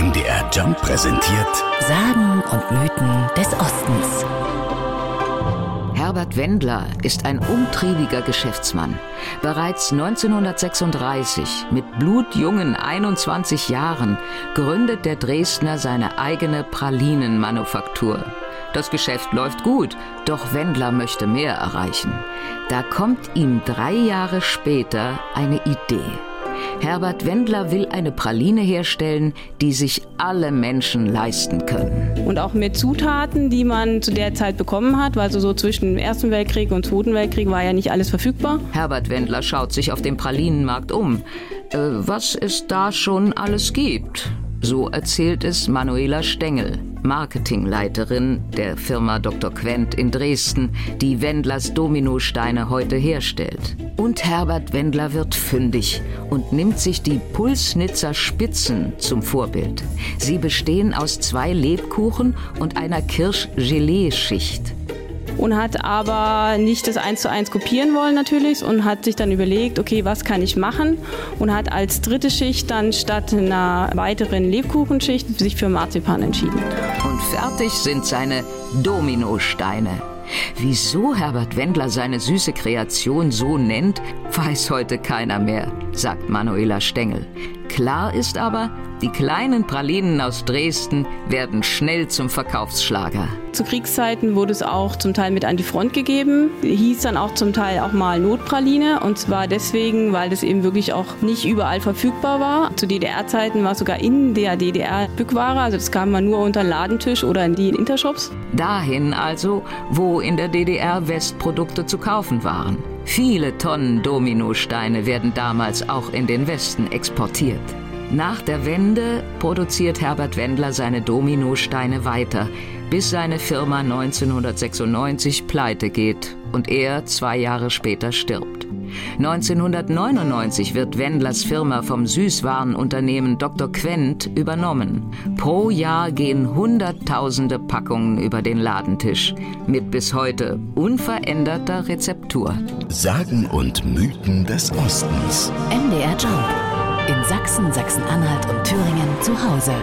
MDR Jump präsentiert Sagen und Mythen des Ostens. Herbert Wendler ist ein umtriebiger Geschäftsmann. Bereits 1936, mit blutjungen 21 Jahren, gründet der Dresdner seine eigene Pralinenmanufaktur. Das Geschäft läuft gut, doch Wendler möchte mehr erreichen. Da kommt ihm drei Jahre später eine Idee. Herbert Wendler will eine Praline herstellen, die sich alle Menschen leisten können. Und auch mit Zutaten, die man zu der Zeit bekommen hat, weil so, so zwischen dem Ersten Weltkrieg und Zweiten Weltkrieg war ja nicht alles verfügbar. Herbert Wendler schaut sich auf dem Pralinenmarkt um, äh, was es da schon alles gibt. So erzählt es Manuela Stengel, Marketingleiterin der Firma Dr. Quent in Dresden, die Wendlers Dominosteine heute herstellt. Und Herbert Wendler wird fündig und nimmt sich die Pulsnitzer Spitzen zum Vorbild. Sie bestehen aus zwei Lebkuchen und einer Kirsch-Gelee-Schicht und hat aber nicht das eins zu eins kopieren wollen natürlich und hat sich dann überlegt, okay, was kann ich machen und hat als dritte Schicht dann statt einer weiteren Lebkuchenschicht sich für Marzipan entschieden. Und fertig sind seine Dominosteine. Wieso Herbert Wendler seine süße Kreation so nennt, weiß heute keiner mehr, sagt Manuela Stengel. Klar ist aber, die kleinen Pralinen aus Dresden werden schnell zum Verkaufsschlager. Zu Kriegszeiten wurde es auch zum Teil mit an die Front gegeben. Hieß dann auch zum Teil auch mal Notpraline. Und zwar deswegen, weil das eben wirklich auch nicht überall verfügbar war. Zu DDR-Zeiten war es sogar in der DDR Bückware. Also das kam man nur unter den Ladentisch oder in die Intershops. Dahin also, wo in der DDR Westprodukte zu kaufen waren. Viele Tonnen Dominosteine werden damals auch in den Westen exportiert. Nach der Wende produziert Herbert Wendler seine Dominosteine weiter, bis seine Firma 1996 pleite geht und er zwei Jahre später stirbt. 1999 wird Wendlers Firma vom Süßwarenunternehmen Dr. Quent übernommen. Pro Jahr gehen Hunderttausende Packungen über den Ladentisch mit bis heute unveränderter Rezeptur. Sagen und Mythen des Ostens. MDR Jump. In Sachsen, Sachsen-Anhalt und Thüringen zu Hause.